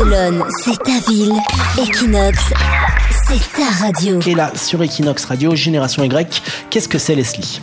Barcelone, c'est ta ville. Equinox, c'est ta radio. Et là, sur Equinox Radio, Génération Y, qu'est-ce que c'est Leslie?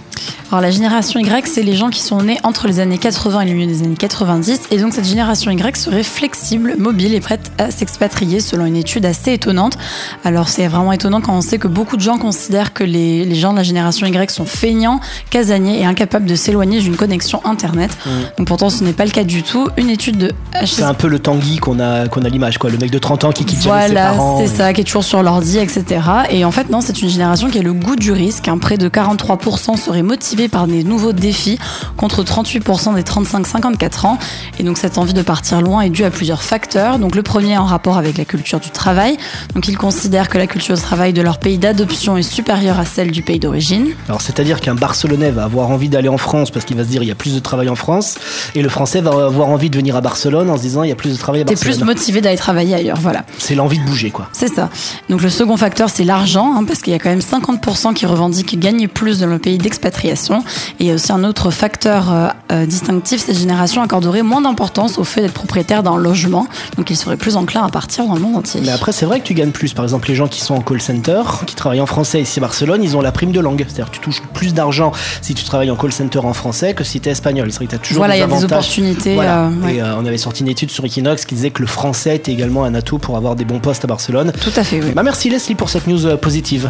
Alors la génération Y, c'est les gens qui sont nés entre les années 80 et le milieu des années 90. Et donc cette génération Y serait flexible, mobile et prête à s'expatrier selon une étude assez étonnante. Alors c'est vraiment étonnant quand on sait que beaucoup de gens considèrent que les, les gens de la génération Y sont feignants, casaniers et incapables de s'éloigner d'une connexion Internet. Mm. Donc pourtant ce n'est pas le cas du tout. Une étude de C'est un peu le Tanguy qu'on a, qu'on a l'image, quoi. Le mec de 30 ans qui quitte jamais ses Voilà, parents. c'est et- ça, qui est toujours sur l'ordi, etc. Et en fait, non, c'est une génération qui a le goût du risque. hein. Près de 43% seraient motivés par des nouveaux défis, contre 38% des 35-54 ans. Et donc, cette envie de partir loin est due à plusieurs facteurs. Donc, le premier en rapport avec la culture du travail. Donc, ils considèrent que la culture du travail de leur pays d'adoption est supérieure à celle du pays d'origine. Alors, c'est-à-dire qu'un Barcelonais va avoir envie d'aller en France parce qu'il va se dire il y a plus de travail en France, et le Français va avoir envie de venir à Barcelone en se disant il y a plus de travail à T'es plus Barcelone. motivé d'aller travailler ailleurs, voilà. C'est l'envie de bouger, quoi. C'est ça. Donc le second facteur, c'est l'argent, hein, parce qu'il y a quand même 50% qui revendiquent gagner plus dans le pays d'expatriation. Et il y a aussi un autre facteur euh, euh, distinctif, cette génération accorderait moins d'importance au fait d'être propriétaire d'un logement, donc ils seraient plus enclins à partir dans le monde entier. Mais après, c'est vrai que tu gagnes plus. Par exemple, les gens qui sont en call center, qui travaillent en français ici à Barcelone, ils ont la prime de langue. C'est-à-dire que tu touches plus d'argent si tu travailles en call center en français que si tu es espagnol. C'est vrai que tu as toujours Voilà, il y a des avantages. opportunités. Voilà. euh, ouais. Et euh, on avait sorti une étude sur Equinox qui disait que le français était également un atout pour avoir des bons postes à Barcelone. Tout à fait, oui. Bah merci Leslie pour cette news positive.